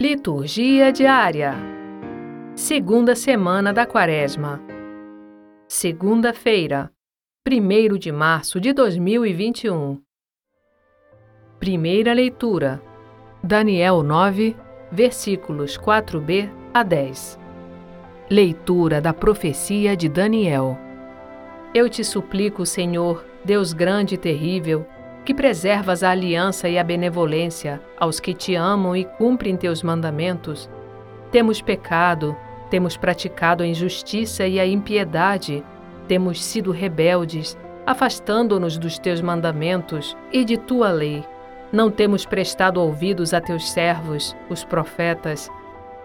Liturgia diária. Segunda semana da Quaresma. Segunda-feira, 1 de março de 2021. Primeira leitura. Daniel 9, versículos 4b a 10. Leitura da profecia de Daniel. Eu te suplico, Senhor, Deus grande e terrível, que preservas a aliança e a benevolência aos que te amam e cumprem teus mandamentos, temos pecado, temos praticado a injustiça e a impiedade, temos sido rebeldes, afastando-nos dos teus mandamentos e de tua lei. Não temos prestado ouvidos a teus servos, os profetas,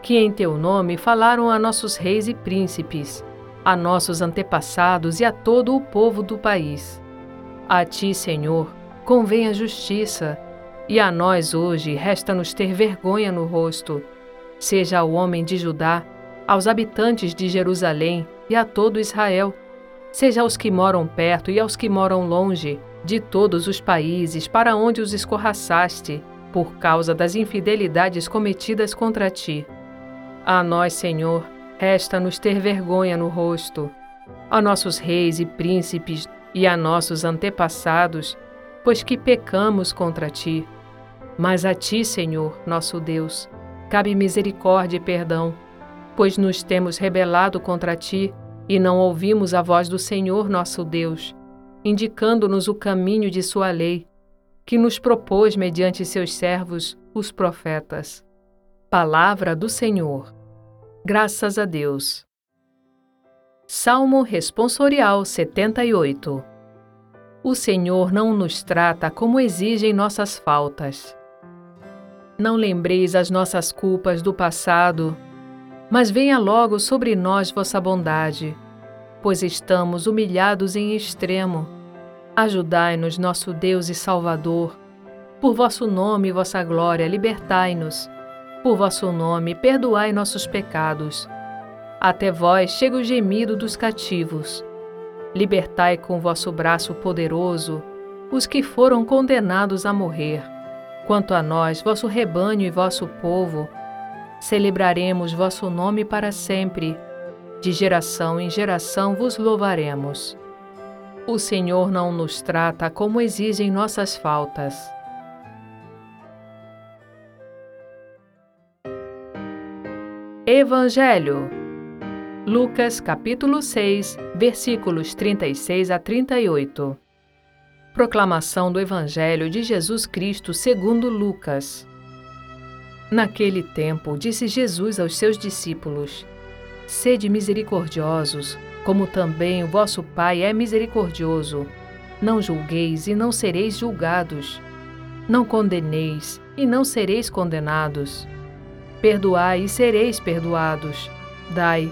que em teu nome falaram a nossos reis e príncipes, a nossos antepassados e a todo o povo do país. A ti, Senhor, convém a justiça, e a nós hoje resta-nos ter vergonha no rosto, seja ao homem de Judá, aos habitantes de Jerusalém e a todo Israel, seja aos que moram perto e aos que moram longe, de todos os países para onde os escorraçaste, por causa das infidelidades cometidas contra ti. A nós, Senhor, resta-nos ter vergonha no rosto. A nossos reis e príncipes e a nossos antepassados, pois que pecamos contra ti. Mas a ti, Senhor, nosso Deus, cabe misericórdia e perdão, pois nos temos rebelado contra ti e não ouvimos a voz do Senhor, nosso Deus, indicando-nos o caminho de sua lei, que nos propôs mediante seus servos, os profetas. Palavra do Senhor. Graças a Deus. Salmo Responsorial 78 o Senhor não nos trata como exigem nossas faltas. Não lembreis as nossas culpas do passado, mas venha logo sobre nós vossa bondade, pois estamos humilhados em extremo. Ajudai-nos, nosso Deus e Salvador. Por vosso nome e vossa glória, libertai-nos. Por vosso nome, perdoai nossos pecados. Até vós chega o gemido dos cativos Libertai com vosso braço poderoso os que foram condenados a morrer. Quanto a nós, vosso rebanho e vosso povo, celebraremos vosso nome para sempre. De geração em geração vos louvaremos. O Senhor não nos trata como exigem nossas faltas. Evangelho Lucas capítulo 6, versículos 36 a 38. Proclamação do Evangelho de Jesus Cristo segundo Lucas. Naquele tempo, disse Jesus aos seus discípulos: Sede misericordiosos, como também o vosso Pai é misericordioso. Não julgueis e não sereis julgados. Não condeneis e não sereis condenados. Perdoai e sereis perdoados. Dai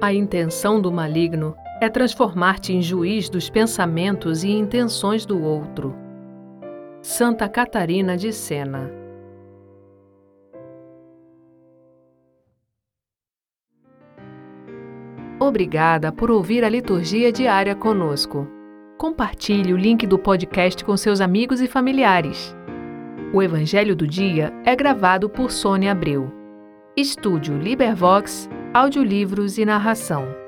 A intenção do maligno é transformar-te em juiz dos pensamentos e intenções do outro. Santa Catarina de Sena Obrigada por ouvir a liturgia diária conosco. Compartilhe o link do podcast com seus amigos e familiares. O Evangelho do Dia é gravado por Sônia Abreu. Estúdio Libervox audiolivros e narração.